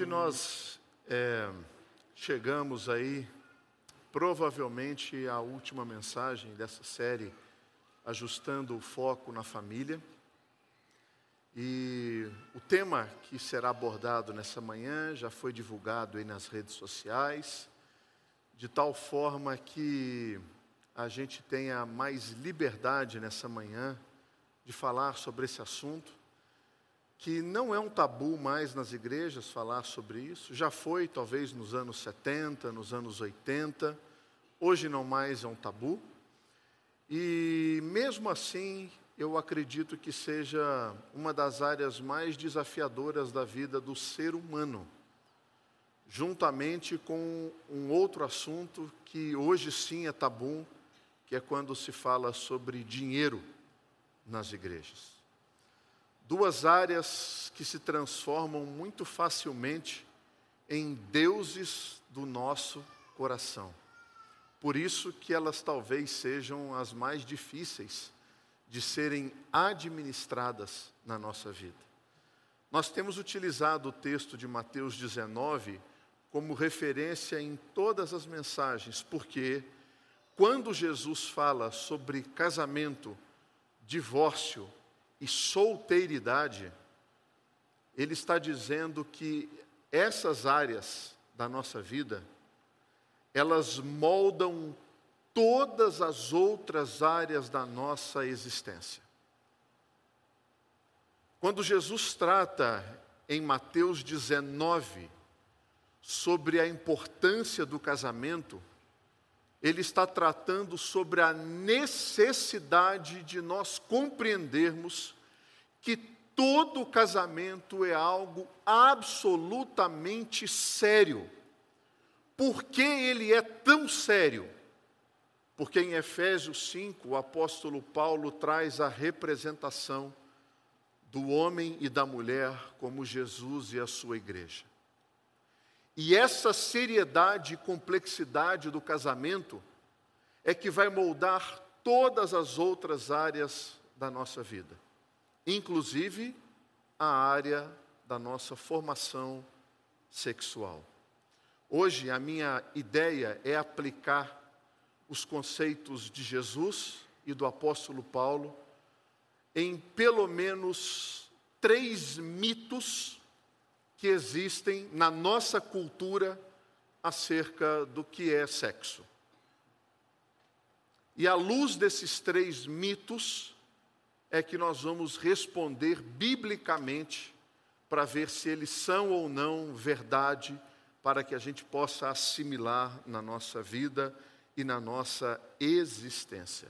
Hoje nós é, chegamos aí, provavelmente, à última mensagem dessa série, ajustando o foco na família. E o tema que será abordado nessa manhã já foi divulgado aí nas redes sociais, de tal forma que a gente tenha mais liberdade nessa manhã de falar sobre esse assunto que não é um tabu mais nas igrejas falar sobre isso, já foi talvez nos anos 70, nos anos 80, hoje não mais é um tabu. E mesmo assim, eu acredito que seja uma das áreas mais desafiadoras da vida do ser humano, juntamente com um outro assunto que hoje sim é tabu, que é quando se fala sobre dinheiro nas igrejas duas áreas que se transformam muito facilmente em deuses do nosso coração. Por isso que elas talvez sejam as mais difíceis de serem administradas na nossa vida. Nós temos utilizado o texto de Mateus 19 como referência em todas as mensagens, porque quando Jesus fala sobre casamento, divórcio, e solteiridade, ele está dizendo que essas áreas da nossa vida, elas moldam todas as outras áreas da nossa existência. Quando Jesus trata em Mateus 19 sobre a importância do casamento, ele está tratando sobre a necessidade de nós compreendermos que todo casamento é algo absolutamente sério. Por que ele é tão sério? Porque em Efésios 5, o apóstolo Paulo traz a representação do homem e da mulher como Jesus e a sua igreja. E essa seriedade e complexidade do casamento é que vai moldar todas as outras áreas da nossa vida, inclusive a área da nossa formação sexual. Hoje a minha ideia é aplicar os conceitos de Jesus e do apóstolo Paulo em pelo menos três mitos que existem na nossa cultura acerca do que é sexo. E à luz desses três mitos, é que nós vamos responder biblicamente para ver se eles são ou não verdade, para que a gente possa assimilar na nossa vida e na nossa existência.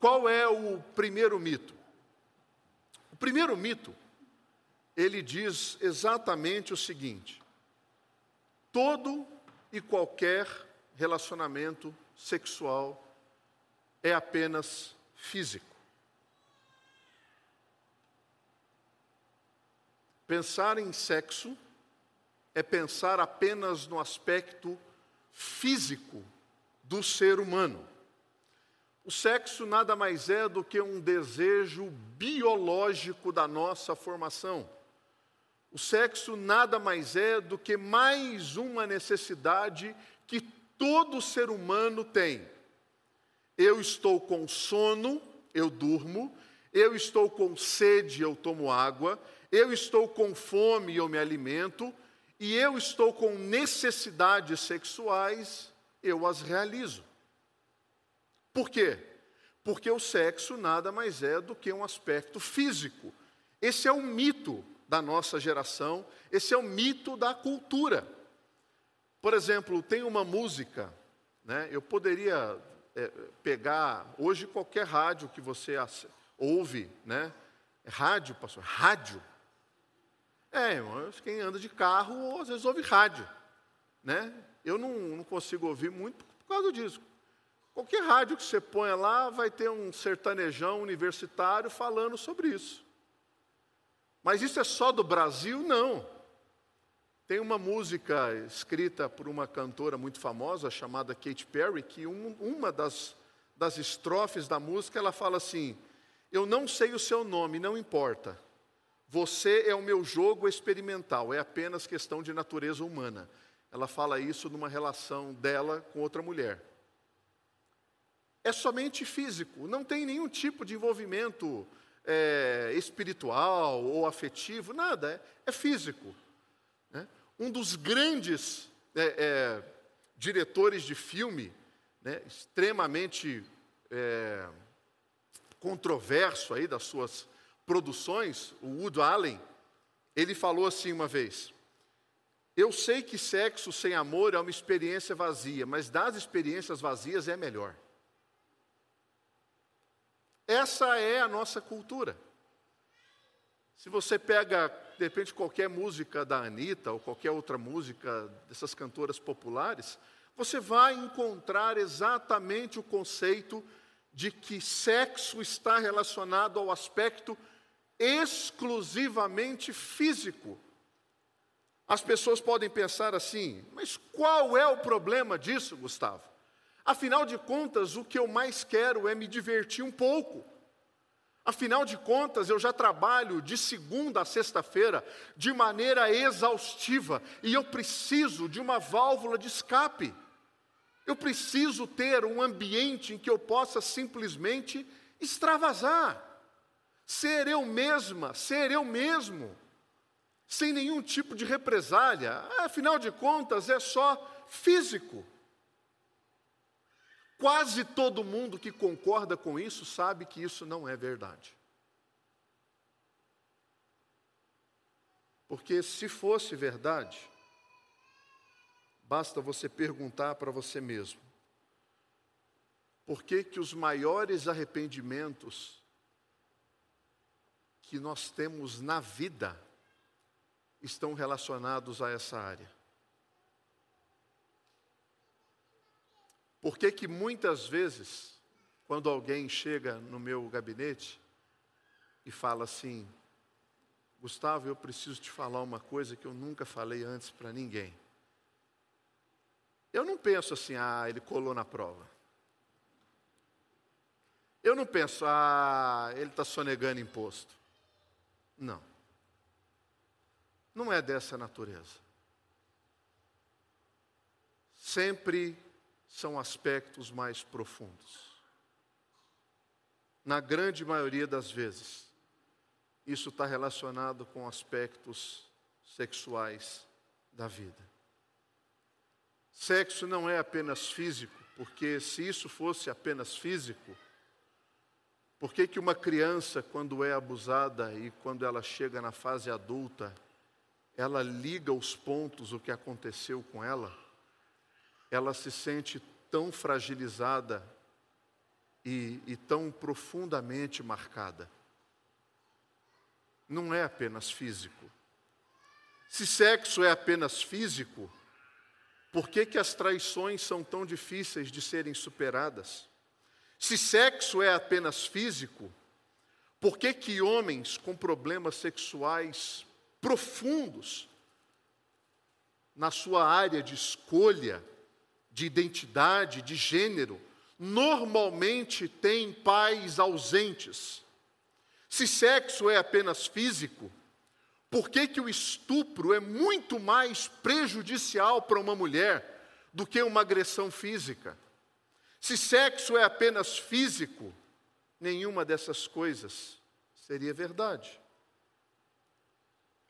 Qual é o primeiro mito? O primeiro mito ele diz exatamente o seguinte: todo e qualquer relacionamento sexual é apenas físico. Pensar em sexo é pensar apenas no aspecto físico do ser humano. O sexo nada mais é do que um desejo biológico da nossa formação. O sexo nada mais é do que mais uma necessidade que todo ser humano tem. Eu estou com sono, eu durmo. Eu estou com sede, eu tomo água. Eu estou com fome, eu me alimento. E eu estou com necessidades sexuais, eu as realizo. Por quê? Porque o sexo nada mais é do que um aspecto físico. Esse é um mito da nossa geração, esse é o mito da cultura. Por exemplo, tem uma música, né, eu poderia é, pegar, hoje qualquer rádio que você ouve, né, é rádio, pastor, rádio. É, quem anda de carro, às vezes ouve rádio, né? Eu não, não consigo ouvir muito por causa disso. Qualquer rádio que você ponha lá vai ter um sertanejão universitário falando sobre isso. Mas isso é só do Brasil? Não. Tem uma música escrita por uma cantora muito famosa chamada Katy Perry, que um, uma das, das estrofes da música ela fala assim: Eu não sei o seu nome, não importa. Você é o meu jogo experimental, é apenas questão de natureza humana. Ela fala isso numa relação dela com outra mulher. É somente físico, não tem nenhum tipo de envolvimento é, espiritual ou afetivo, nada, é, é físico. Né? Um dos grandes é, é diretores de filme, né, extremamente é, controverso aí das suas produções, o Wood Allen, ele falou assim uma vez: Eu sei que sexo sem amor é uma experiência vazia, mas das experiências vazias é melhor. Essa é a nossa cultura. Se você pega, de repente, qualquer música da Anitta ou qualquer outra música dessas cantoras populares, você vai encontrar exatamente o conceito de que sexo está relacionado ao aspecto exclusivamente físico. As pessoas podem pensar assim, mas qual é o problema disso, Gustavo? Afinal de contas, o que eu mais quero é me divertir um pouco. Afinal de contas, eu já trabalho de segunda a sexta-feira de maneira exaustiva e eu preciso de uma válvula de escape. Eu preciso ter um ambiente em que eu possa simplesmente extravasar, ser eu mesma, ser eu mesmo, sem nenhum tipo de represália. Afinal de contas, é só físico. Quase todo mundo que concorda com isso sabe que isso não é verdade. Porque se fosse verdade, Basta você perguntar para você mesmo: por que, que os maiores arrependimentos que nós temos na vida estão relacionados a essa área? Por que, que muitas vezes, quando alguém chega no meu gabinete e fala assim, Gustavo, eu preciso te falar uma coisa que eu nunca falei antes para ninguém. Eu não penso assim, ah, ele colou na prova. Eu não penso, ah, ele está sonegando imposto. Não. Não é dessa natureza. Sempre são aspectos mais profundos. Na grande maioria das vezes, isso está relacionado com aspectos sexuais da vida. Sexo não é apenas físico, porque se isso fosse apenas físico, por que, que uma criança, quando é abusada e quando ela chega na fase adulta, ela liga os pontos, o que aconteceu com ela, ela se sente tão fragilizada e, e tão profundamente marcada? Não é apenas físico. Se sexo é apenas físico, por que, que as traições são tão difíceis de serem superadas? Se sexo é apenas físico, por que, que homens com problemas sexuais profundos, na sua área de escolha, de identidade, de gênero, normalmente têm pais ausentes? Se sexo é apenas físico, por que, que o estupro é muito mais prejudicial para uma mulher do que uma agressão física? Se sexo é apenas físico, nenhuma dessas coisas seria verdade.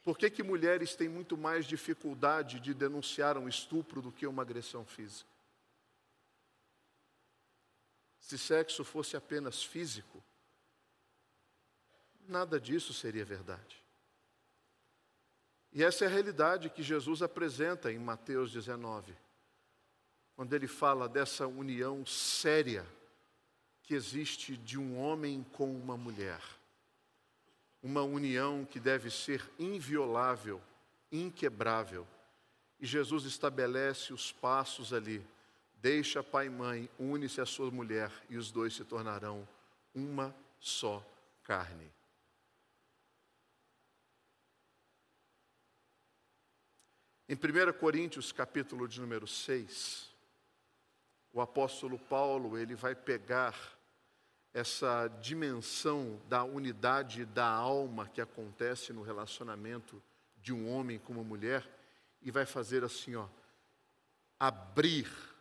Por que, que mulheres têm muito mais dificuldade de denunciar um estupro do que uma agressão física? Se sexo fosse apenas físico, nada disso seria verdade. E essa é a realidade que Jesus apresenta em Mateus 19, quando ele fala dessa união séria que existe de um homem com uma mulher. Uma união que deve ser inviolável, inquebrável. E Jesus estabelece os passos ali. Deixa pai e mãe, une-se à sua mulher e os dois se tornarão uma só carne. Em 1 Coríntios, capítulo de número 6, o apóstolo Paulo, ele vai pegar essa dimensão da unidade da alma que acontece no relacionamento de um homem com uma mulher e vai fazer assim, ó, abrir.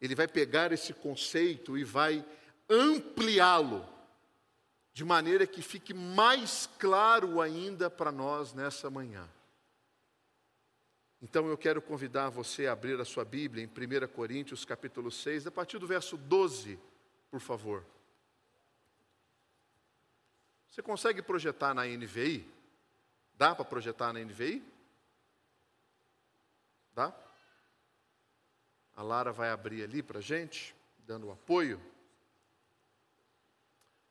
Ele vai pegar esse conceito e vai ampliá-lo de maneira que fique mais claro ainda para nós nessa manhã. Então eu quero convidar você a abrir a sua Bíblia em 1 Coríntios capítulo 6, a partir do verso 12, por favor. Você consegue projetar na NVI? Dá para projetar na NVI? Dá? A Lara vai abrir ali para a gente, dando apoio.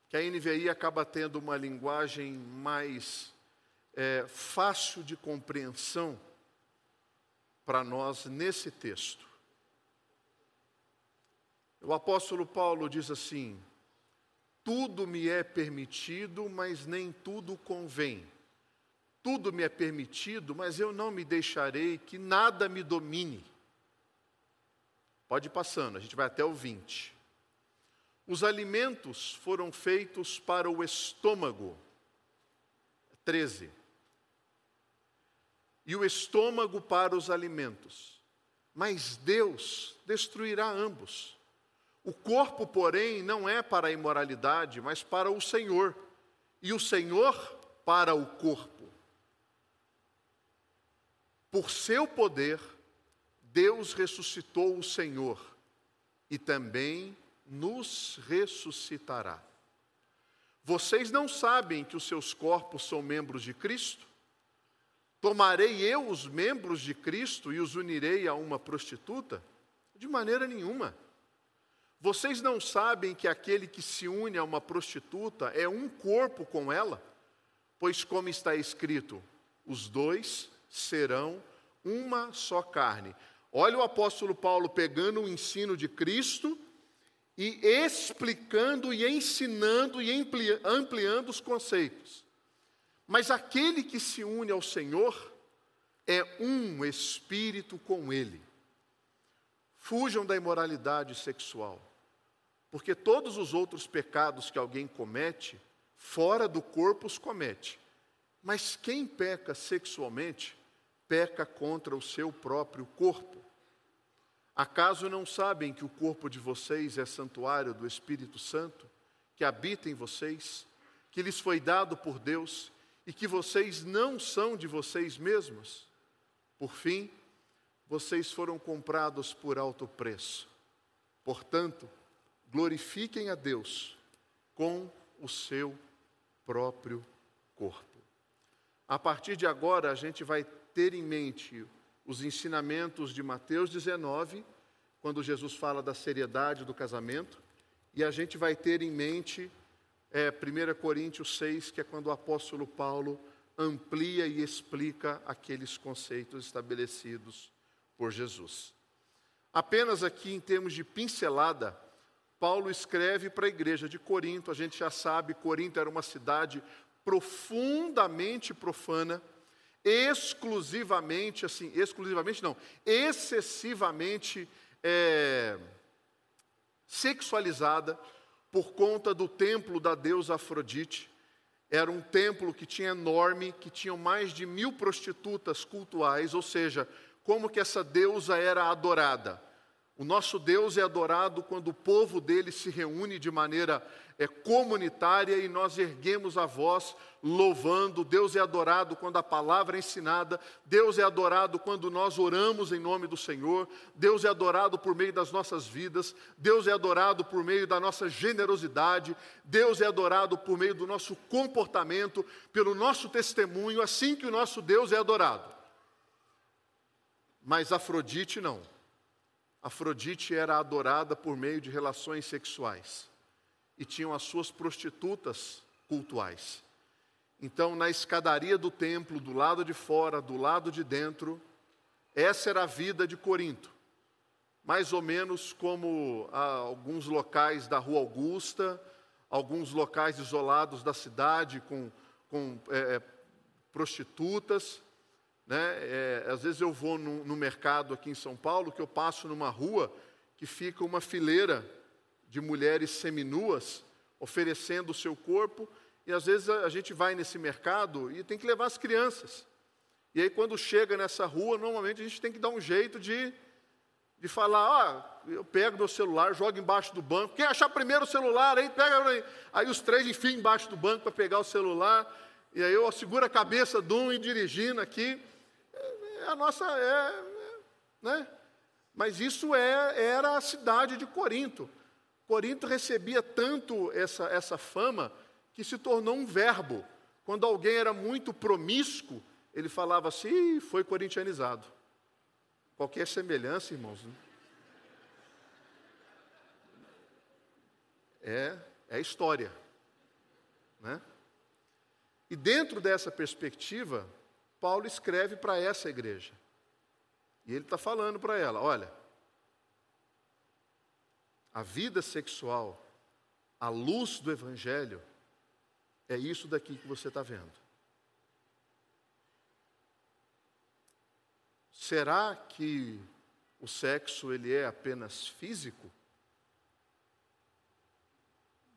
Que a NVI acaba tendo uma linguagem mais é, fácil de compreensão para nós nesse texto. O apóstolo Paulo diz assim: Tudo me é permitido, mas nem tudo convém. Tudo me é permitido, mas eu não me deixarei que nada me domine. Pode ir passando, a gente vai até o 20. Os alimentos foram feitos para o estômago. 13 e o estômago para os alimentos. Mas Deus destruirá ambos. O corpo, porém, não é para a imoralidade, mas para o Senhor, e o Senhor para o corpo. Por seu poder, Deus ressuscitou o Senhor e também nos ressuscitará. Vocês não sabem que os seus corpos são membros de Cristo? Tomarei eu os membros de Cristo e os unirei a uma prostituta? De maneira nenhuma. Vocês não sabem que aquele que se une a uma prostituta é um corpo com ela? Pois, como está escrito, os dois serão uma só carne. Olha o apóstolo Paulo pegando o ensino de Cristo e explicando e ensinando e ampliando os conceitos. Mas aquele que se une ao Senhor é um espírito com Ele. Fujam da imoralidade sexual, porque todos os outros pecados que alguém comete, fora do corpo os comete. Mas quem peca sexualmente, peca contra o seu próprio corpo. Acaso não sabem que o corpo de vocês é santuário do Espírito Santo, que habita em vocês, que lhes foi dado por Deus e que vocês não são de vocês mesmos. Por fim, vocês foram comprados por alto preço. Portanto, glorifiquem a Deus com o seu próprio corpo. A partir de agora, a gente vai ter em mente os ensinamentos de Mateus 19, quando Jesus fala da seriedade do casamento, e a gente vai ter em mente é 1 Coríntios 6, que é quando o apóstolo Paulo amplia e explica aqueles conceitos estabelecidos por Jesus. Apenas aqui em termos de pincelada, Paulo escreve para a igreja de Corinto, a gente já sabe, Corinto era uma cidade profundamente profana, exclusivamente, assim, exclusivamente não, excessivamente é, sexualizada, por conta do templo da deusa Afrodite. Era um templo que tinha enorme, que tinha mais de mil prostitutas cultuais, ou seja, como que essa deusa era adorada. O nosso Deus é adorado quando o povo dele se reúne de maneira é, comunitária e nós erguemos a voz louvando. Deus é adorado quando a palavra é ensinada. Deus é adorado quando nós oramos em nome do Senhor. Deus é adorado por meio das nossas vidas. Deus é adorado por meio da nossa generosidade. Deus é adorado por meio do nosso comportamento, pelo nosso testemunho. Assim que o nosso Deus é adorado. Mas Afrodite não. Afrodite era adorada por meio de relações sexuais e tinham as suas prostitutas cultuais. Então, na escadaria do templo, do lado de fora, do lado de dentro, essa era a vida de Corinto. Mais ou menos como ah, alguns locais da Rua Augusta, alguns locais isolados da cidade com, com é, prostitutas. Né? É, às vezes eu vou no, no mercado aqui em São Paulo, que eu passo numa rua que fica uma fileira de mulheres seminuas oferecendo o seu corpo, e às vezes a gente vai nesse mercado e tem que levar as crianças. E aí quando chega nessa rua, normalmente a gente tem que dar um jeito de, de falar, ah, eu pego meu celular, jogo embaixo do banco, quem achar primeiro o celular, aí pega, aí os três enfim embaixo do banco para pegar o celular, e aí eu seguro a cabeça de um e dirigindo aqui, a nossa, é, né? Mas isso é, era a cidade de Corinto. Corinto recebia tanto essa, essa fama que se tornou um verbo. Quando alguém era muito promíscuo, ele falava assim, foi corintianizado. Qualquer semelhança, irmãos. Né? É, é história. Né? E dentro dessa perspectiva, Paulo escreve para essa igreja. E ele está falando para ela: olha, a vida sexual, a luz do Evangelho, é isso daqui que você está vendo. Será que o sexo ele é apenas físico?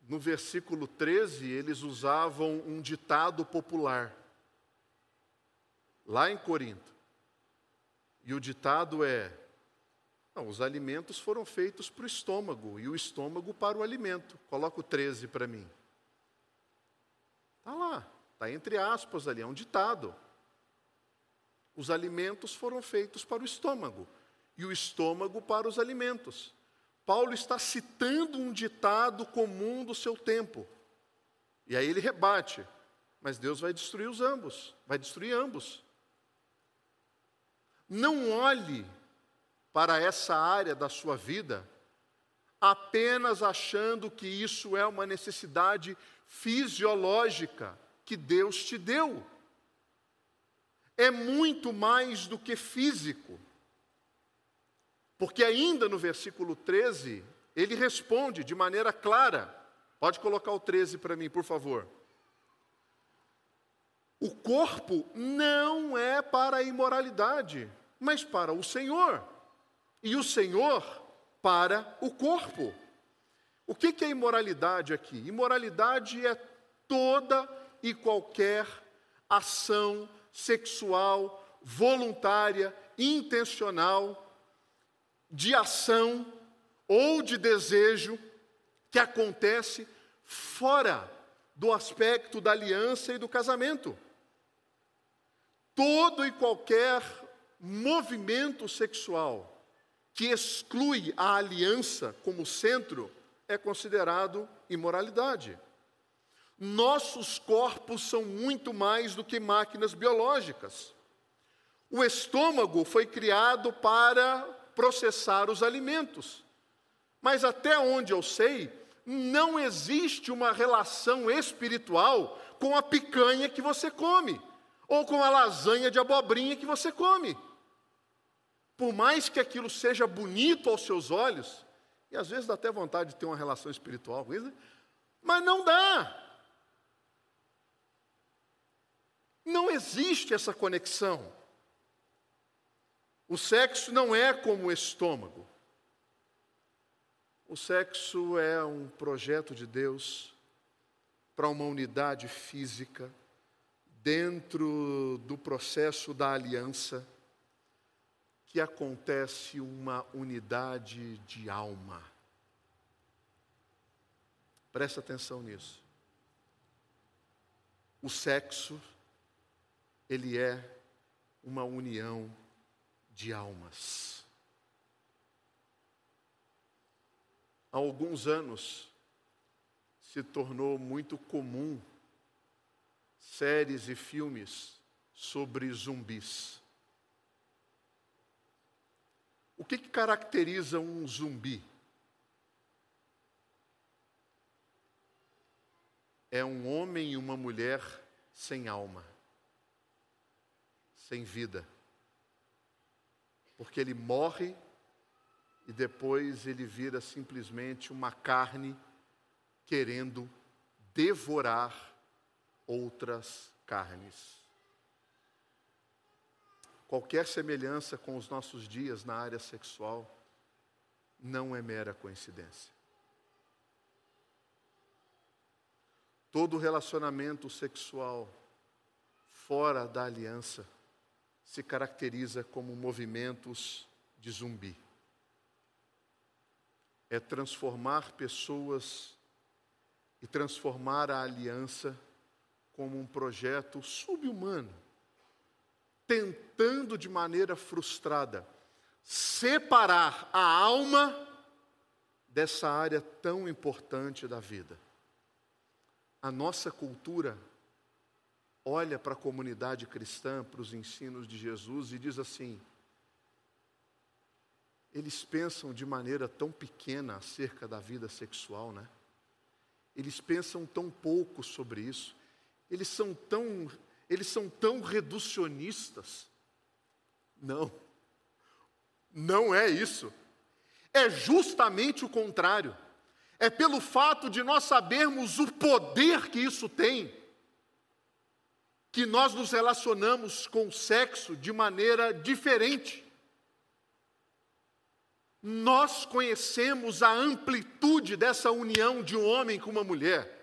No versículo 13, eles usavam um ditado popular, lá em Corinto. E o ditado é: não, os alimentos foram feitos para o estômago e o estômago para o alimento. Coloca o 13 para mim. Está lá, está entre aspas ali, é um ditado. Os alimentos foram feitos para o estômago e o estômago para os alimentos. Paulo está citando um ditado comum do seu tempo. E aí ele rebate: mas Deus vai destruir os ambos, vai destruir ambos. Não olhe para essa área da sua vida apenas achando que isso é uma necessidade fisiológica que Deus te deu. É muito mais do que físico. Porque ainda no versículo 13, ele responde de maneira clara. Pode colocar o 13 para mim, por favor. O corpo não é para a imoralidade, mas para o Senhor, e o Senhor para o corpo. O que é imoralidade aqui? Imoralidade é toda e qualquer ação sexual voluntária, intencional, de ação ou de desejo que acontece fora do aspecto da aliança e do casamento. Todo e qualquer movimento sexual que exclui a aliança como centro é considerado imoralidade. Nossos corpos são muito mais do que máquinas biológicas. O estômago foi criado para processar os alimentos. Mas até onde eu sei, não existe uma relação espiritual com a picanha que você come, ou com a lasanha de abobrinha que você come por mais que aquilo seja bonito aos seus olhos, e às vezes dá até vontade de ter uma relação espiritual com isso, mas não dá. Não existe essa conexão. O sexo não é como o estômago. O sexo é um projeto de Deus para uma unidade física dentro do processo da aliança que acontece uma unidade de alma. Presta atenção nisso. O sexo, ele é uma união de almas. Há alguns anos se tornou muito comum séries e filmes sobre zumbis. O que, que caracteriza um zumbi? É um homem e uma mulher sem alma, sem vida. Porque ele morre e depois ele vira simplesmente uma carne querendo devorar outras carnes. Qualquer semelhança com os nossos dias na área sexual não é mera coincidência. Todo relacionamento sexual fora da aliança se caracteriza como movimentos de zumbi. É transformar pessoas e transformar a aliança como um projeto subhumano tentando de maneira frustrada separar a alma dessa área tão importante da vida. A nossa cultura olha para a comunidade cristã, para os ensinos de Jesus e diz assim: eles pensam de maneira tão pequena acerca da vida sexual, né? Eles pensam tão pouco sobre isso. Eles são tão, eles são tão reducionistas. Não. Não é isso. É justamente o contrário. É pelo fato de nós sabermos o poder que isso tem, que nós nos relacionamos com o sexo de maneira diferente. Nós conhecemos a amplitude dessa união de um homem com uma mulher.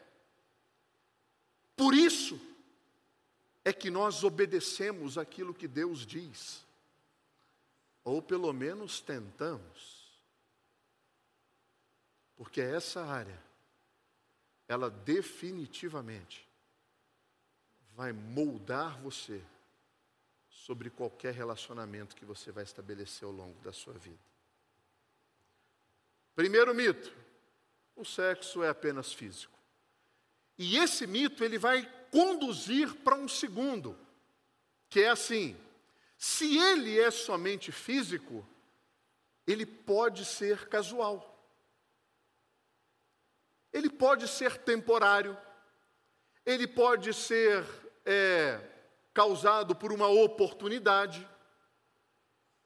Por isso é que nós obedecemos aquilo que Deus diz, ou pelo menos tentamos. Porque essa área, ela definitivamente vai moldar você sobre qualquer relacionamento que você vai estabelecer ao longo da sua vida. Primeiro mito: o sexo é apenas físico. E esse mito ele vai conduzir para um segundo, que é assim: se ele é somente físico, ele pode ser casual. Ele pode ser temporário, ele pode ser é, causado por uma oportunidade,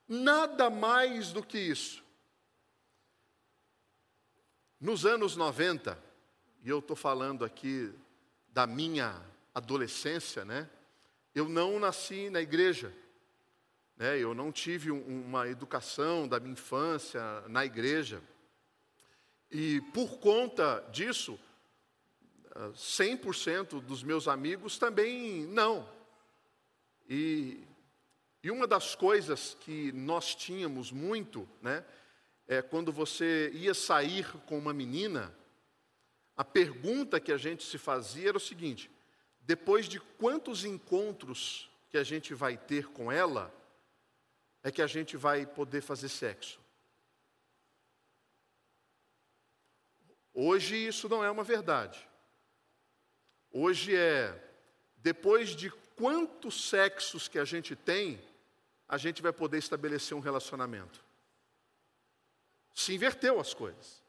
nada mais do que isso. Nos anos 90, e eu estou falando aqui da minha adolescência, né? Eu não nasci na igreja, né? Eu não tive um, uma educação da minha infância na igreja. E por conta disso, 100% ah, dos meus amigos também não. E, e uma das coisas que nós tínhamos muito, né? é, quando você ia sair com uma menina, a pergunta que a gente se fazia era o seguinte: depois de quantos encontros que a gente vai ter com ela, é que a gente vai poder fazer sexo? Hoje isso não é uma verdade. Hoje é depois de quantos sexos que a gente tem, a gente vai poder estabelecer um relacionamento se inverteu as coisas.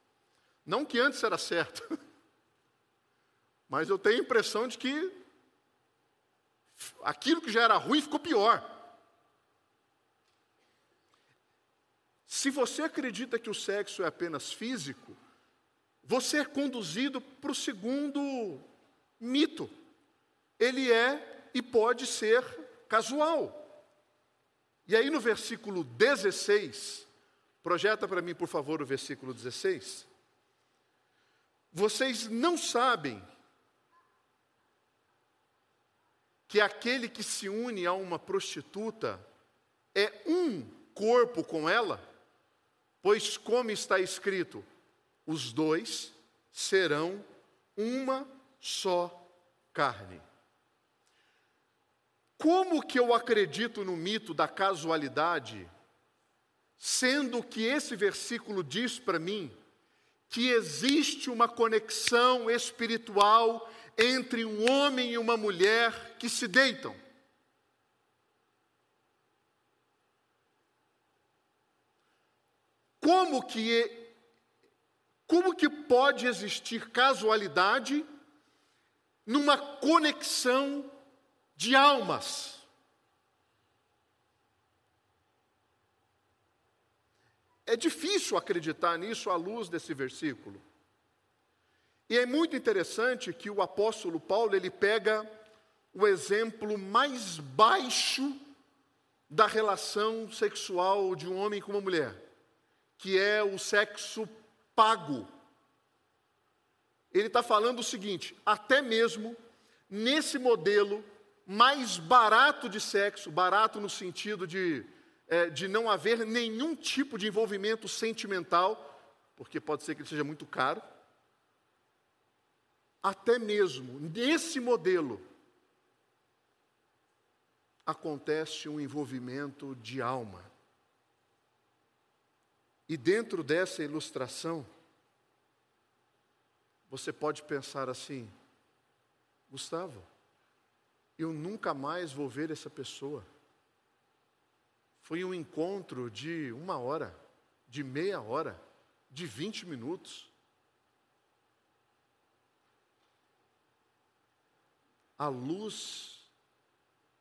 Não que antes era certo, mas eu tenho a impressão de que aquilo que já era ruim ficou pior. Se você acredita que o sexo é apenas físico, você é conduzido para o segundo mito. Ele é e pode ser casual. E aí no versículo 16, Projeta para mim, por favor, o versículo 16. Vocês não sabem que aquele que se une a uma prostituta é um corpo com ela? Pois, como está escrito, os dois serão uma só carne. Como que eu acredito no mito da casualidade Sendo que esse versículo diz para mim que existe uma conexão espiritual entre um homem e uma mulher que se deitam. Como que como que pode existir casualidade numa conexão de almas? É difícil acreditar nisso à luz desse versículo. E é muito interessante que o apóstolo Paulo ele pega o exemplo mais baixo da relação sexual de um homem com uma mulher, que é o sexo pago. ele está falando o seguinte: até mesmo nesse modelo mais barato de sexo, barato no sentido de, é, de não haver nenhum tipo de envolvimento sentimental, porque pode ser que ele seja muito caro, até mesmo nesse modelo acontece um envolvimento de alma. E dentro dessa ilustração, você pode pensar assim: Gustavo, eu nunca mais vou ver essa pessoa. Foi um encontro de uma hora, de meia hora, de vinte minutos. À luz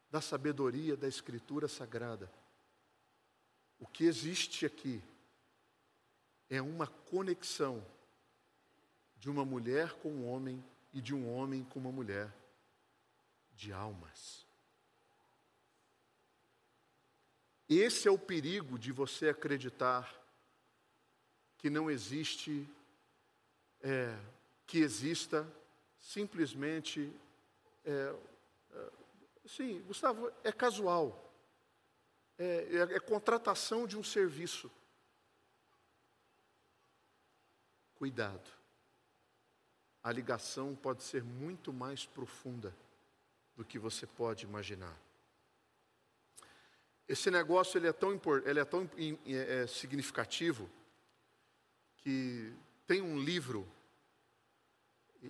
da sabedoria da Escritura Sagrada, o que existe aqui é uma conexão de uma mulher com um homem e de um homem com uma mulher, de almas. Esse é o perigo de você acreditar que não existe, é, que exista simplesmente, é, é, sim, Gustavo, é casual, é, é, é contratação de um serviço. Cuidado. A ligação pode ser muito mais profunda do que você pode imaginar. Esse negócio ele é tão, ele é tão é, significativo que tem um livro,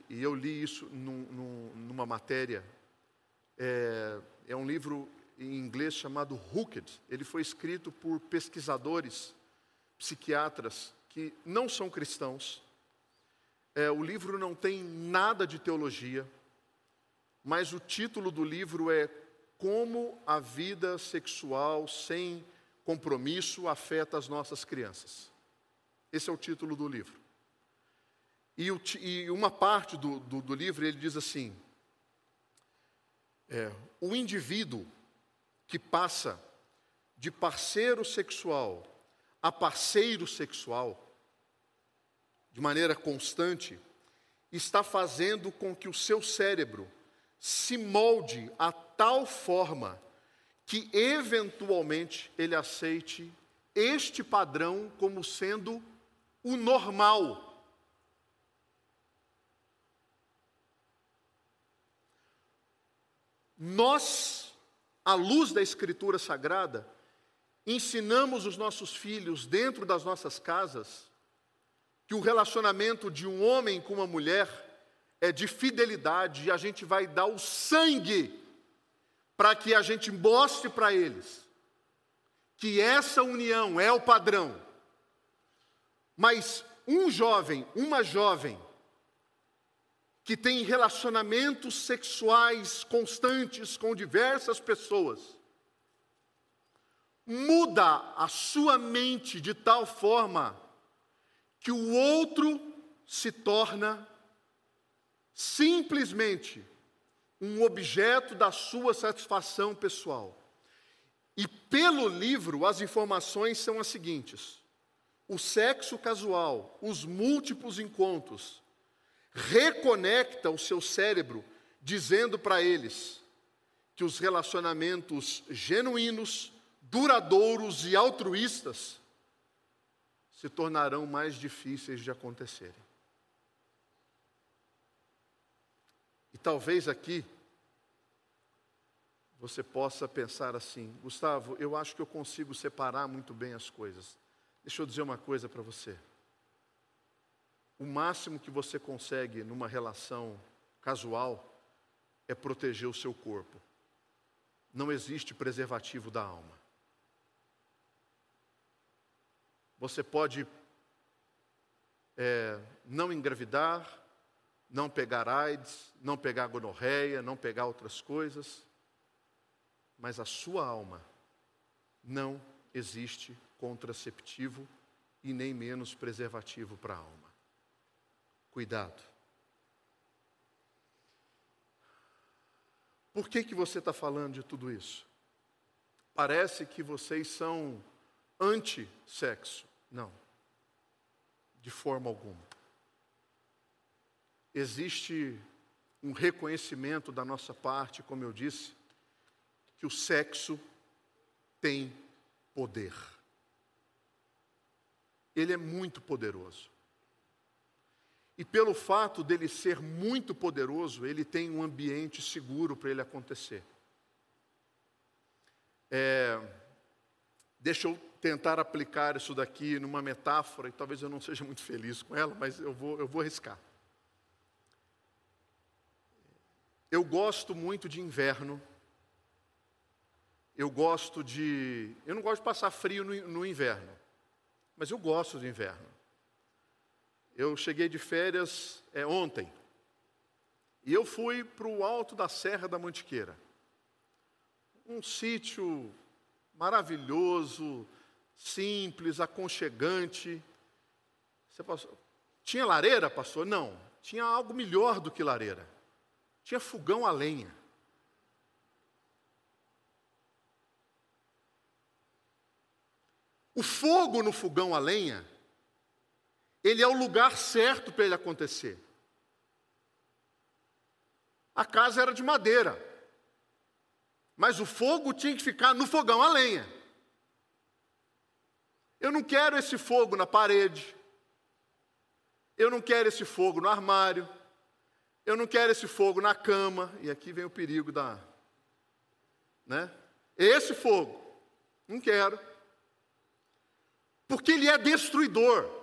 e eu li isso num, num, numa matéria, é, é um livro em inglês chamado Hooked. Ele foi escrito por pesquisadores, psiquiatras que não são cristãos. É, o livro não tem nada de teologia, mas o título do livro é Como a vida sexual sem compromisso afeta as nossas crianças. Esse é o título do livro. E, o, e uma parte do, do, do, livro ele diz assim: é, o indivíduo que passa de parceiro sexual a parceiro sexual, de maneira constante, está fazendo com que o seu cérebro se molde a tal forma que, eventualmente, ele aceite este padrão como sendo o normal. Nós, à luz da Escritura Sagrada, ensinamos os nossos filhos dentro das nossas casas que o relacionamento de um homem com uma mulher é de fidelidade e a gente vai dar o sangue para que a gente mostre para eles que essa união é o padrão. Mas um jovem, uma jovem, que tem relacionamentos sexuais constantes com diversas pessoas, muda a sua mente de tal forma que o outro se torna simplesmente um objeto da sua satisfação pessoal. E pelo livro, as informações são as seguintes: o sexo casual, os múltiplos encontros, reconecta o seu cérebro, dizendo para eles que os relacionamentos genuínos duradouros e altruístas se tornarão mais difíceis de acontecerem. E talvez aqui você possa pensar assim: Gustavo, eu acho que eu consigo separar muito bem as coisas. Deixa eu dizer uma coisa para você. O máximo que você consegue numa relação casual é proteger o seu corpo. Não existe preservativo da alma. Você pode é, não engravidar, não pegar AIDS, não pegar gonorreia, não pegar outras coisas, mas a sua alma não existe contraceptivo e nem menos preservativo para a alma. Cuidado. Por que, que você está falando de tudo isso? Parece que vocês são anti-sexo. Não, de forma alguma. existe um reconhecimento da nossa parte, como eu disse, que o sexo tem poder. Ele é muito poderoso. E pelo fato dele ser muito poderoso, ele tem um ambiente seguro para ele acontecer. É, deixa eu tentar aplicar isso daqui numa metáfora, e talvez eu não seja muito feliz com ela, mas eu vou, eu vou arriscar. Eu gosto muito de inverno. Eu gosto de. Eu não gosto de passar frio no, no inverno, mas eu gosto do inverno. Eu cheguei de férias é, ontem e eu fui para o alto da Serra da Mantiqueira. Um sítio maravilhoso, simples, aconchegante. Passou... Tinha lareira, pastor? Não. Tinha algo melhor do que lareira. Tinha fogão a lenha. O fogo no fogão a lenha, ele é o lugar certo para ele acontecer. A casa era de madeira, mas o fogo tinha que ficar no fogão a lenha. Eu não quero esse fogo na parede, eu não quero esse fogo no armário, eu não quero esse fogo na cama, e aqui vem o perigo da. Né? Esse fogo, não quero. Porque ele é destruidor.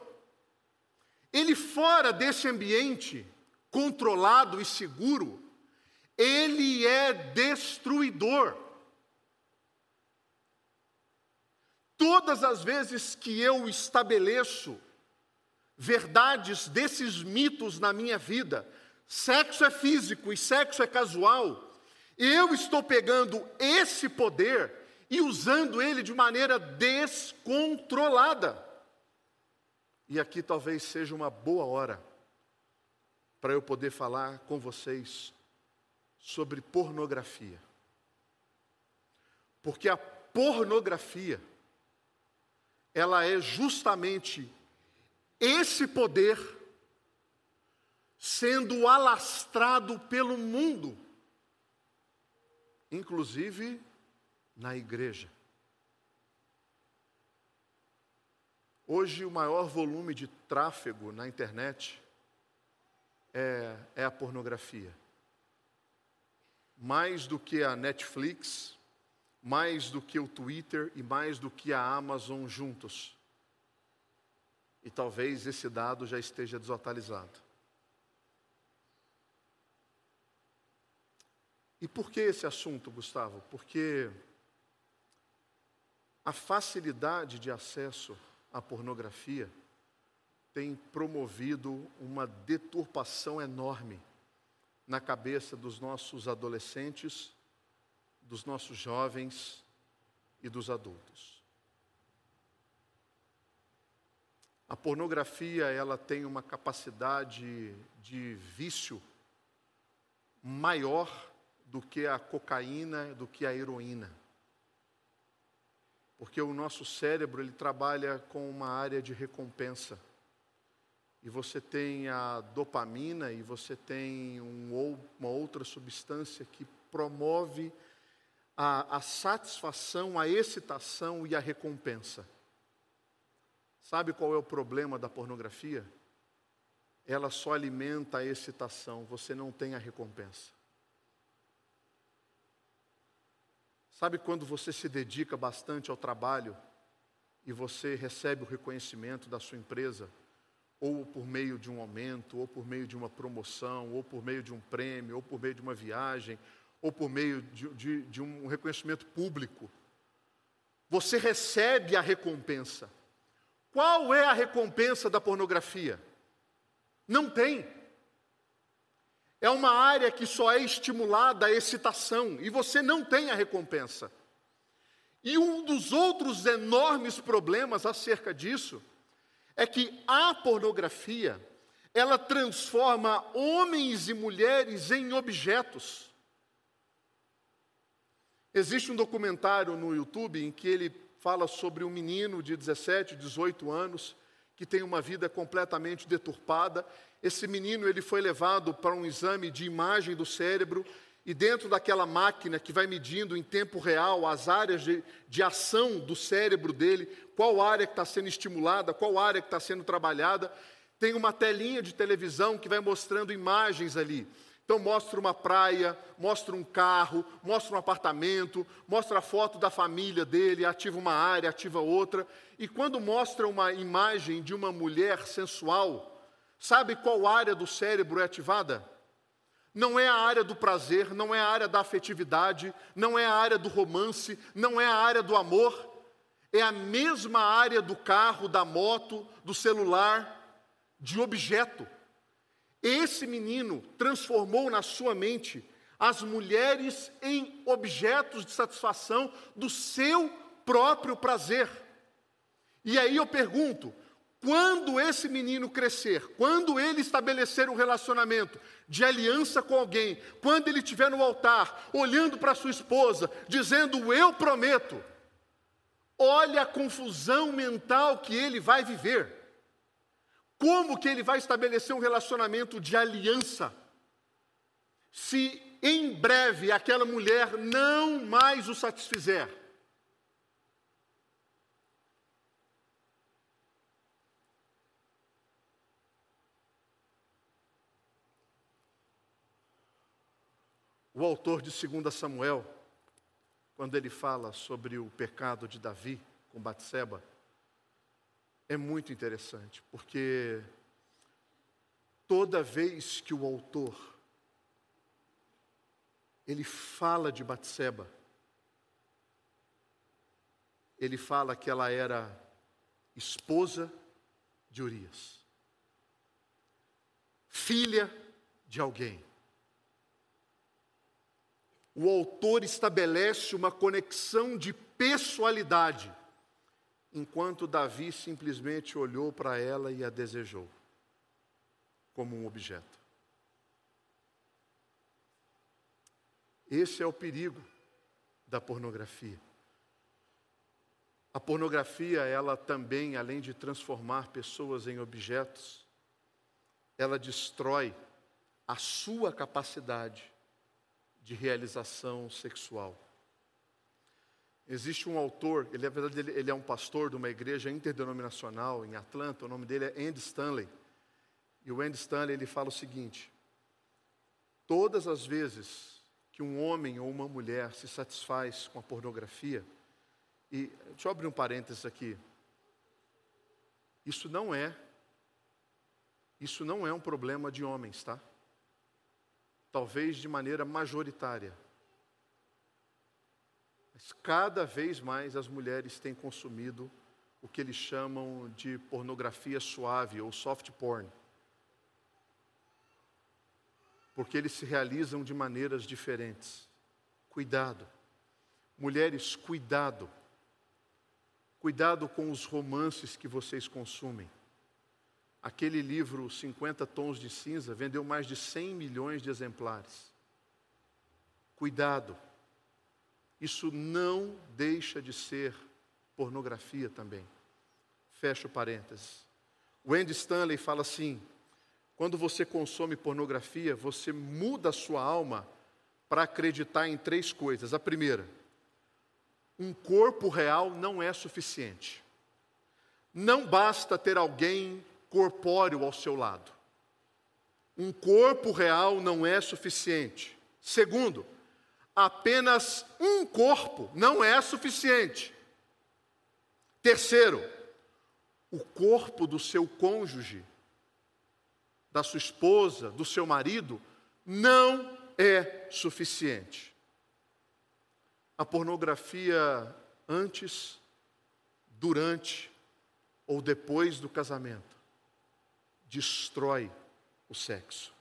Ele fora desse ambiente controlado e seguro, ele é destruidor. Todas as vezes que eu estabeleço verdades desses mitos na minha vida, sexo é físico e sexo é casual, eu estou pegando esse poder e usando ele de maneira descontrolada. E aqui talvez seja uma boa hora para eu poder falar com vocês sobre pornografia. Porque a pornografia, ela é justamente esse poder sendo alastrado pelo mundo, inclusive na igreja. Hoje, o maior volume de tráfego na internet é, é a pornografia. Mais do que a Netflix, mais do que o Twitter e mais do que a Amazon juntos. E talvez esse dado já esteja desatualizado. E por que esse assunto, Gustavo? Porque a facilidade de acesso à pornografia tem promovido uma deturpação enorme na cabeça dos nossos adolescentes, dos nossos jovens e dos adultos. A pornografia, ela tem uma capacidade de vício maior do que a cocaína, do que a heroína. Porque o nosso cérebro, ele trabalha com uma área de recompensa. E você tem a dopamina e você tem um, uma outra substância que promove a, a satisfação, a excitação e a recompensa. Sabe qual é o problema da pornografia? Ela só alimenta a excitação, você não tem a recompensa. Sabe quando você se dedica bastante ao trabalho e você recebe o reconhecimento da sua empresa, ou por meio de um aumento, ou por meio de uma promoção, ou por meio de um prêmio, ou por meio de uma viagem, ou por meio de, de, de um reconhecimento público? Você recebe a recompensa. Qual é a recompensa da pornografia? Não tem. É uma área que só é estimulada a excitação e você não tem a recompensa. E um dos outros enormes problemas acerca disso é que a pornografia, ela transforma homens e mulheres em objetos. Existe um documentário no YouTube em que ele fala sobre um menino de 17, 18 anos que tem uma vida completamente deturpada esse menino ele foi levado para um exame de imagem do cérebro e dentro daquela máquina que vai medindo em tempo real as áreas de, de ação do cérebro dele, qual área que está sendo estimulada, qual área que está sendo trabalhada, tem uma telinha de televisão que vai mostrando imagens ali. Então mostra uma praia, mostra um carro, mostra um apartamento, mostra a foto da família dele, ativa uma área, ativa outra. E quando mostra uma imagem de uma mulher sensual, sabe qual área do cérebro é ativada? Não é a área do prazer, não é a área da afetividade, não é a área do romance, não é a área do amor, é a mesma área do carro, da moto, do celular, de objeto. Esse menino transformou na sua mente as mulheres em objetos de satisfação do seu próprio prazer. E aí eu pergunto: quando esse menino crescer, quando ele estabelecer um relacionamento de aliança com alguém, quando ele estiver no altar, olhando para sua esposa, dizendo eu prometo, olha a confusão mental que ele vai viver. Como que ele vai estabelecer um relacionamento de aliança? Se em breve aquela mulher não mais o satisfizer. O autor de 2 Samuel, quando ele fala sobre o pecado de Davi com Batseba, é muito interessante, porque toda vez que o autor ele fala de Batseba, ele fala que ela era esposa de Urias, filha de alguém. O autor estabelece uma conexão de pessoalidade enquanto Davi simplesmente olhou para ela e a desejou como um objeto. Esse é o perigo da pornografia. A pornografia, ela também, além de transformar pessoas em objetos, ela destrói a sua capacidade de realização sexual. Existe um autor, ele, na verdade, ele, é um pastor de uma igreja interdenominacional em Atlanta, o nome dele é Andy Stanley. E o Andy Stanley ele fala o seguinte: todas as vezes que um homem ou uma mulher se satisfaz com a pornografia, e deixa eu abrir um parênteses aqui. Isso não é isso não é um problema de homens, tá? Talvez de maneira majoritária. Mas cada vez mais as mulheres têm consumido o que eles chamam de pornografia suave ou soft porn. Porque eles se realizam de maneiras diferentes. Cuidado. Mulheres, cuidado. Cuidado com os romances que vocês consumem. Aquele livro 50 Tons de Cinza vendeu mais de 100 milhões de exemplares. Cuidado isso não deixa de ser pornografia também. Fecha parênteses. O Andy Stanley fala assim: quando você consome pornografia, você muda a sua alma para acreditar em três coisas. A primeira, um corpo real não é suficiente. Não basta ter alguém corpóreo ao seu lado. Um corpo real não é suficiente. Segundo, apenas um corpo não é suficiente. Terceiro, o corpo do seu cônjuge, da sua esposa, do seu marido, não é suficiente. A pornografia antes, durante ou depois do casamento destrói o sexo.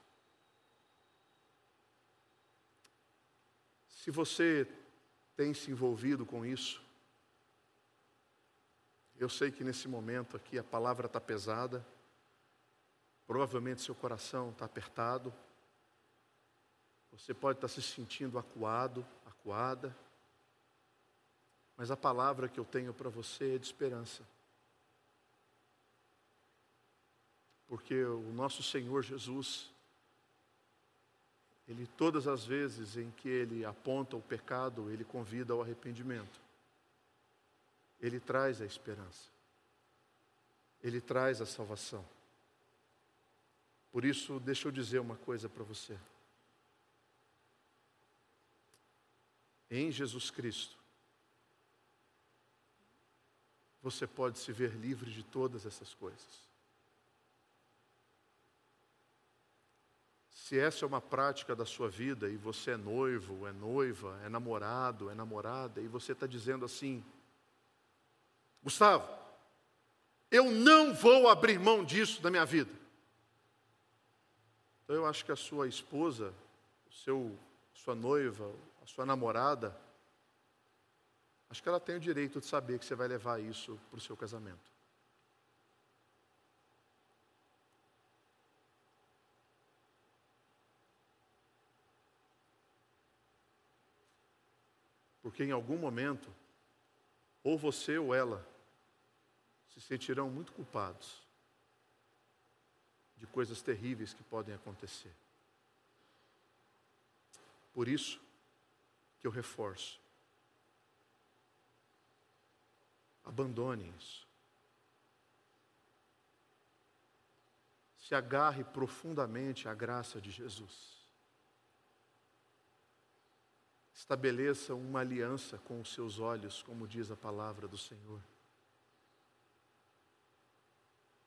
Se você tem se envolvido com isso, eu sei que nesse momento aqui a palavra está pesada, provavelmente seu coração está apertado, você pode estar tá se sentindo acuado, acuada, mas a palavra que eu tenho para você é de esperança. Porque o nosso Senhor Jesus, ele todas as vezes em que ele aponta o pecado, ele convida ao arrependimento. Ele traz a esperança. Ele traz a salvação. Por isso, deixa eu dizer uma coisa para você. Em Jesus Cristo, você pode se ver livre de todas essas coisas. Se essa é uma prática da sua vida e você é noivo, é noiva, é namorado, é namorada, e você está dizendo assim: Gustavo, eu não vou abrir mão disso da minha vida. Então eu acho que a sua esposa, o seu, sua noiva, a sua namorada, acho que ela tem o direito de saber que você vai levar isso para o seu casamento. Porque em algum momento, ou você ou ela se sentirão muito culpados de coisas terríveis que podem acontecer. Por isso que eu reforço. Abandone isso. Se agarre profundamente à graça de Jesus. Estabeleça uma aliança com os seus olhos, como diz a palavra do Senhor.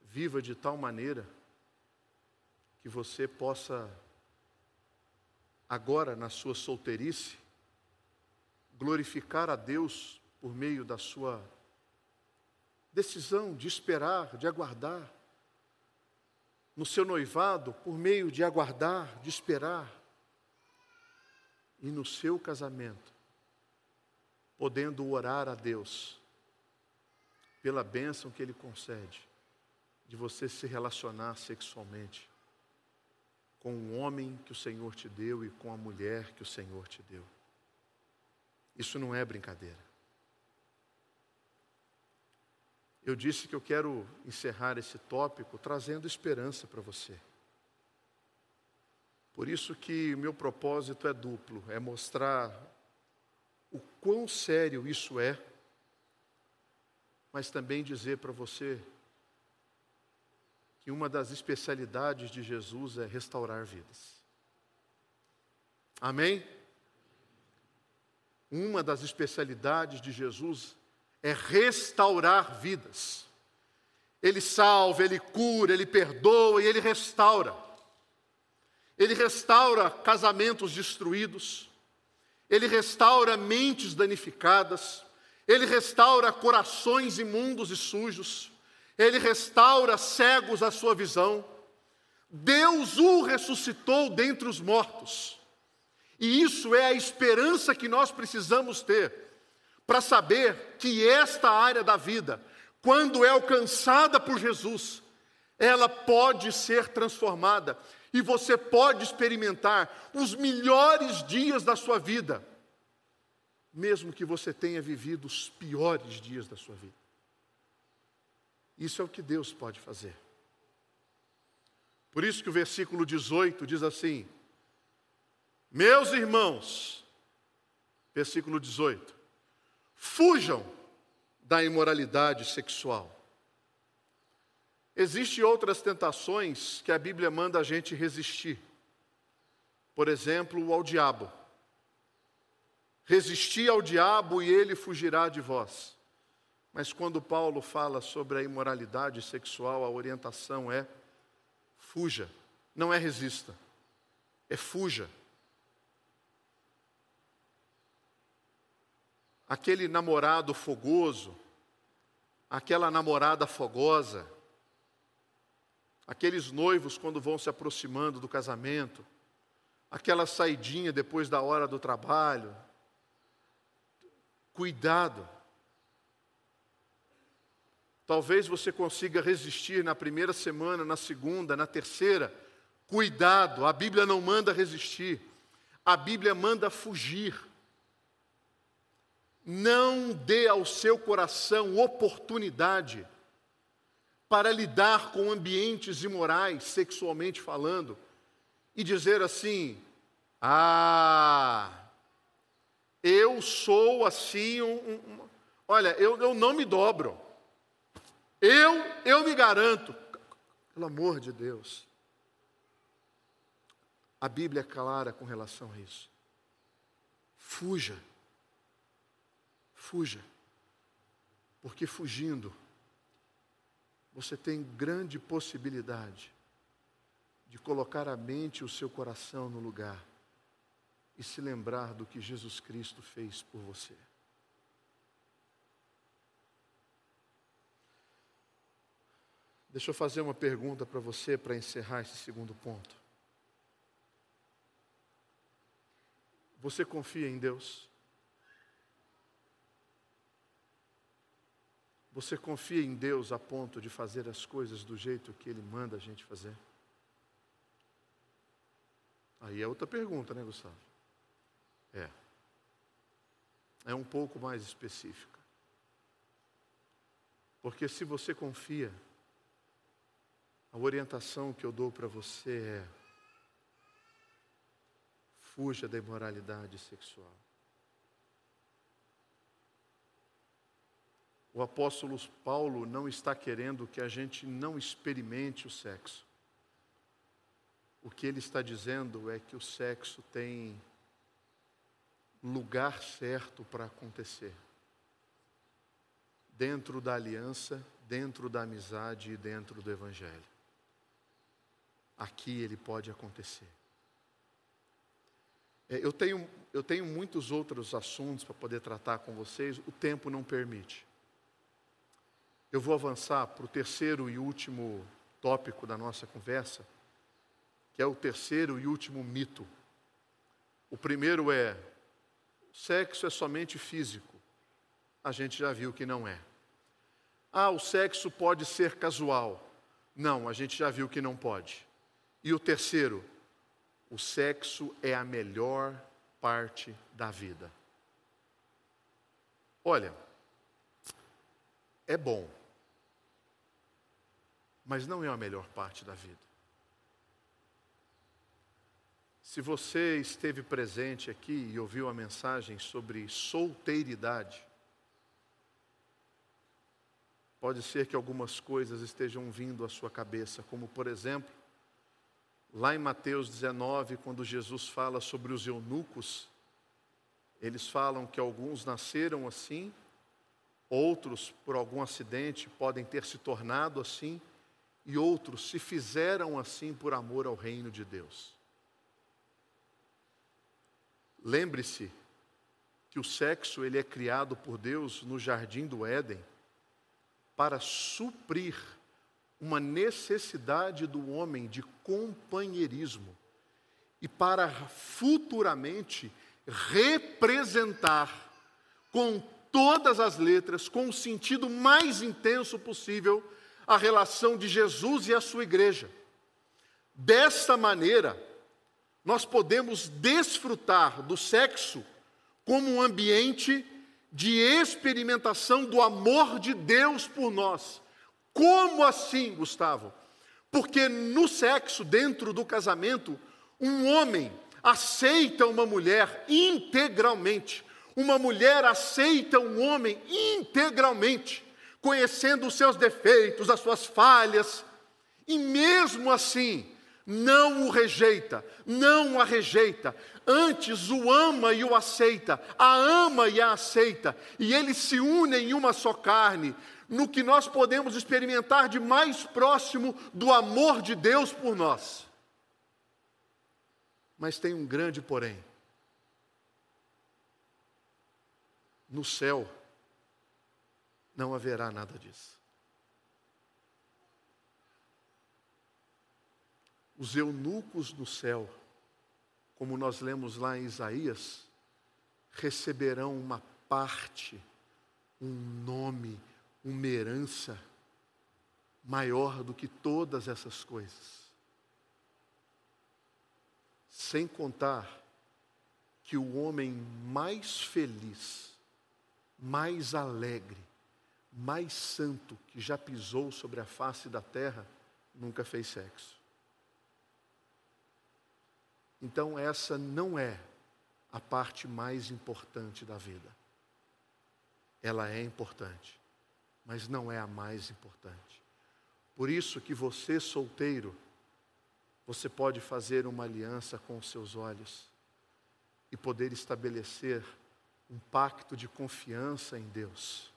Viva de tal maneira que você possa, agora na sua solteirice, glorificar a Deus por meio da sua decisão de esperar, de aguardar. No seu noivado, por meio de aguardar, de esperar e no seu casamento, podendo orar a Deus pela bênção que Ele concede, de você se relacionar sexualmente com o homem que o Senhor te deu e com a mulher que o Senhor te deu. Isso não é brincadeira. Eu disse que eu quero encerrar esse tópico trazendo esperança para você. Por isso que meu propósito é duplo, é mostrar o quão sério isso é, mas também dizer para você que uma das especialidades de Jesus é restaurar vidas. Amém? Uma das especialidades de Jesus é restaurar vidas. Ele salva, ele cura, ele perdoa e ele restaura. Ele restaura casamentos destruídos, ele restaura mentes danificadas, ele restaura corações imundos e sujos, ele restaura cegos a sua visão. Deus o ressuscitou dentre os mortos. E isso é a esperança que nós precisamos ter para saber que esta área da vida, quando é alcançada por Jesus, ela pode ser transformada e você pode experimentar os melhores dias da sua vida, mesmo que você tenha vivido os piores dias da sua vida. Isso é o que Deus pode fazer. Por isso que o versículo 18 diz assim: Meus irmãos, versículo 18, fujam da imoralidade sexual. Existem outras tentações que a Bíblia manda a gente resistir. Por exemplo, ao diabo. Resisti ao diabo e ele fugirá de vós. Mas quando Paulo fala sobre a imoralidade sexual, a orientação é fuja, não é resista, é fuja. Aquele namorado fogoso, aquela namorada fogosa, aqueles noivos quando vão se aproximando do casamento, aquela saidinha depois da hora do trabalho. Cuidado. Talvez você consiga resistir na primeira semana, na segunda, na terceira. Cuidado, a Bíblia não manda resistir, a Bíblia manda fugir. Não dê ao seu coração oportunidade para lidar com ambientes imorais, sexualmente falando, e dizer assim: ah, eu sou assim, um, um, olha, eu, eu não me dobro, eu, eu me garanto, pelo amor de Deus. A Bíblia é clara com relação a isso. Fuja. Fuja. Porque fugindo, você tem grande possibilidade de colocar a mente e o seu coração no lugar e se lembrar do que Jesus Cristo fez por você. Deixa eu fazer uma pergunta para você para encerrar esse segundo ponto. Você confia em Deus? Você confia em Deus a ponto de fazer as coisas do jeito que Ele manda a gente fazer? Aí é outra pergunta, né, Gustavo? É. É um pouco mais específica. Porque se você confia, a orientação que eu dou para você é: fuja da imoralidade sexual. O apóstolo Paulo não está querendo que a gente não experimente o sexo. O que ele está dizendo é que o sexo tem lugar certo para acontecer. Dentro da aliança, dentro da amizade e dentro do evangelho. Aqui ele pode acontecer. É, eu tenho, eu tenho muitos outros assuntos para poder tratar com vocês, o tempo não permite. Eu vou avançar para o terceiro e último tópico da nossa conversa, que é o terceiro e último mito. O primeiro é: sexo é somente físico. A gente já viu que não é. Ah, o sexo pode ser casual. Não, a gente já viu que não pode. E o terceiro, o sexo é a melhor parte da vida. Olha, é bom, mas não é a melhor parte da vida. Se você esteve presente aqui e ouviu a mensagem sobre solteiridade, pode ser que algumas coisas estejam vindo à sua cabeça, como por exemplo, Lá em Mateus 19, quando Jesus fala sobre os eunucos, eles falam que alguns nasceram assim, outros, por algum acidente, podem ter se tornado assim, e outros se fizeram assim por amor ao reino de Deus. Lembre-se que o sexo ele é criado por Deus no jardim do Éden para suprir uma necessidade do homem de companheirismo e para futuramente representar com todas as letras, com o sentido mais intenso possível, a relação de Jesus e a sua igreja. Desta maneira, nós podemos desfrutar do sexo como um ambiente de experimentação do amor de Deus por nós como assim, Gustavo? Porque no sexo, dentro do casamento, um homem aceita uma mulher integralmente, uma mulher aceita um homem integralmente, conhecendo os seus defeitos, as suas falhas, e mesmo assim, não o rejeita, não a rejeita, antes o ama e o aceita, a ama e a aceita, e eles se unem em uma só carne, no que nós podemos experimentar de mais próximo do amor de Deus por nós. Mas tem um grande porém. No céu não haverá nada disso. Os eunucos no céu, como nós lemos lá em Isaías, receberão uma parte, um nome, uma herança maior do que todas essas coisas. Sem contar que o homem mais feliz, mais alegre, mais santo que já pisou sobre a face da terra nunca fez sexo. Então, essa não é a parte mais importante da vida. Ela é importante, mas não é a mais importante. Por isso que você, solteiro, você pode fazer uma aliança com os seus olhos e poder estabelecer um pacto de confiança em Deus.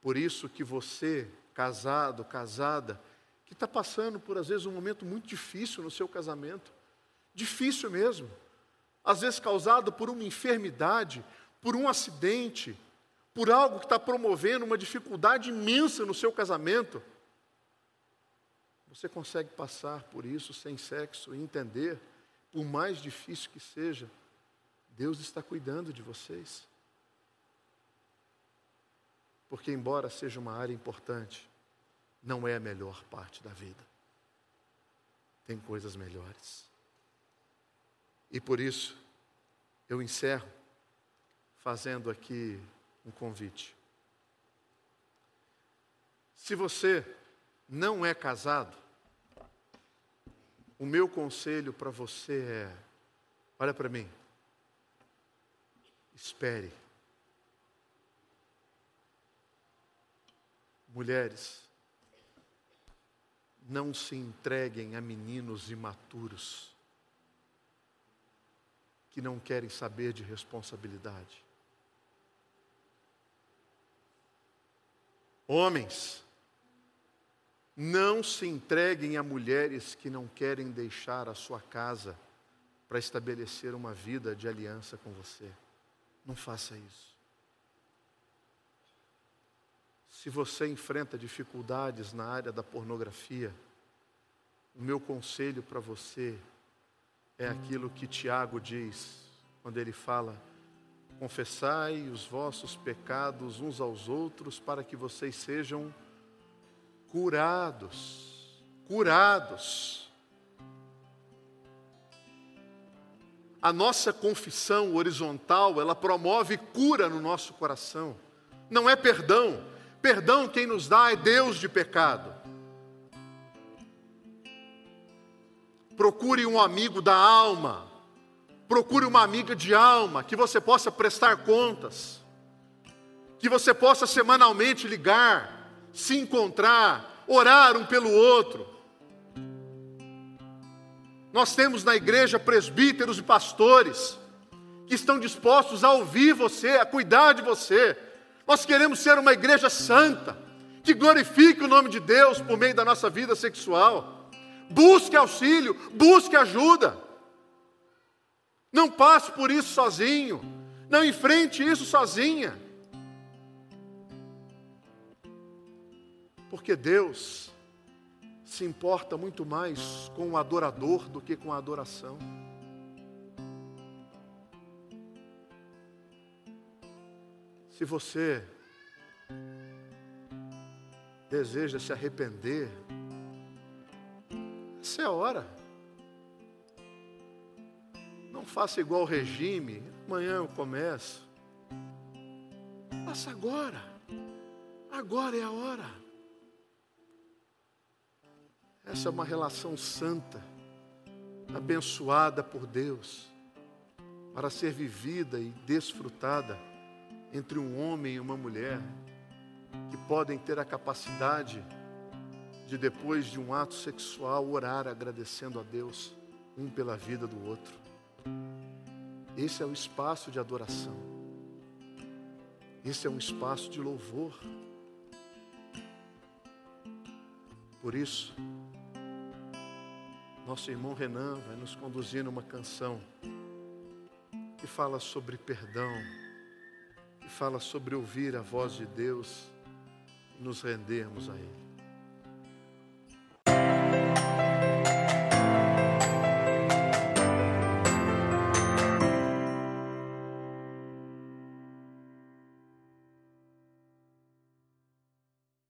Por isso que você, casado, casada, que está passando por às vezes um momento muito difícil no seu casamento, difícil mesmo, às vezes causado por uma enfermidade, por um acidente, por algo que está promovendo uma dificuldade imensa no seu casamento, você consegue passar por isso sem sexo e entender, por mais difícil que seja, Deus está cuidando de vocês. Porque, embora seja uma área importante, não é a melhor parte da vida. Tem coisas melhores. E por isso, eu encerro fazendo aqui um convite. Se você não é casado, o meu conselho para você é: olha para mim, espere. Mulheres, não se entreguem a meninos imaturos que não querem saber de responsabilidade. Homens, não se entreguem a mulheres que não querem deixar a sua casa para estabelecer uma vida de aliança com você. Não faça isso. Se você enfrenta dificuldades na área da pornografia, o meu conselho para você é aquilo que Tiago diz, quando ele fala: confessai os vossos pecados uns aos outros para que vocês sejam curados, curados. A nossa confissão horizontal, ela promove cura no nosso coração. Não é perdão. Perdão quem nos dá é Deus de pecado. Procure um amigo da alma. Procure uma amiga de alma que você possa prestar contas. Que você possa semanalmente ligar se encontrar, orar um pelo outro. Nós temos na igreja presbíteros e pastores que estão dispostos a ouvir você, a cuidar de você. Nós queremos ser uma igreja santa, que glorifique o nome de Deus por meio da nossa vida sexual. Busque auxílio, busque ajuda. Não passe por isso sozinho. Não enfrente isso sozinha. Porque Deus se importa muito mais com o adorador do que com a adoração. Se você deseja se arrepender, essa é a hora. Não faça igual o regime, amanhã eu começo. Faça agora. Agora é a hora. Essa é uma relação santa, abençoada por Deus, para ser vivida e desfrutada entre um homem e uma mulher, que podem ter a capacidade de, depois de um ato sexual, orar agradecendo a Deus, um pela vida do outro. Esse é o espaço de adoração. Esse é um espaço de louvor. Por isso, nosso irmão Renan vai nos conduzir numa canção que fala sobre perdão, fala sobre ouvir a voz de Deus nos rendermos a Ele.